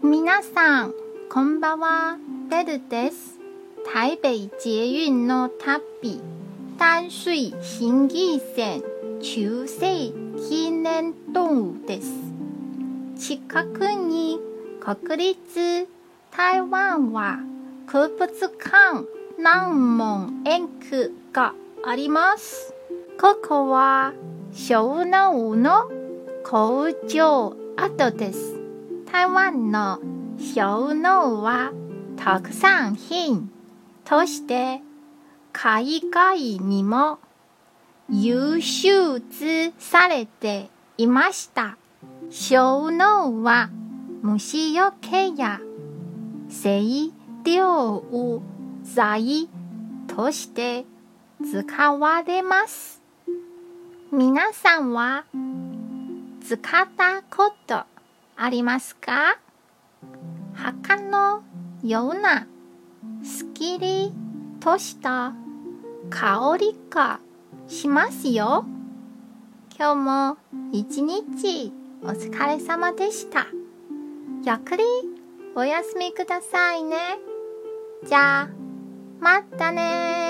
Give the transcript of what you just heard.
皆さん、こんばんは。ベルです。台北捷運の旅、淡水新義線中世記念動物です。近くに国立台湾は空物館南門園区があります。ここは小脳の工場跡です。台湾の小脳は特産品として海外にも輸出されていました。小脳は虫よけや清涼剤として使われます。皆さんは使ったことありますか？墓のようなすっきりとした香りがしますよ。今日も一日お疲れ様でした。ゆっくりお休みくださいね。じゃあ、またね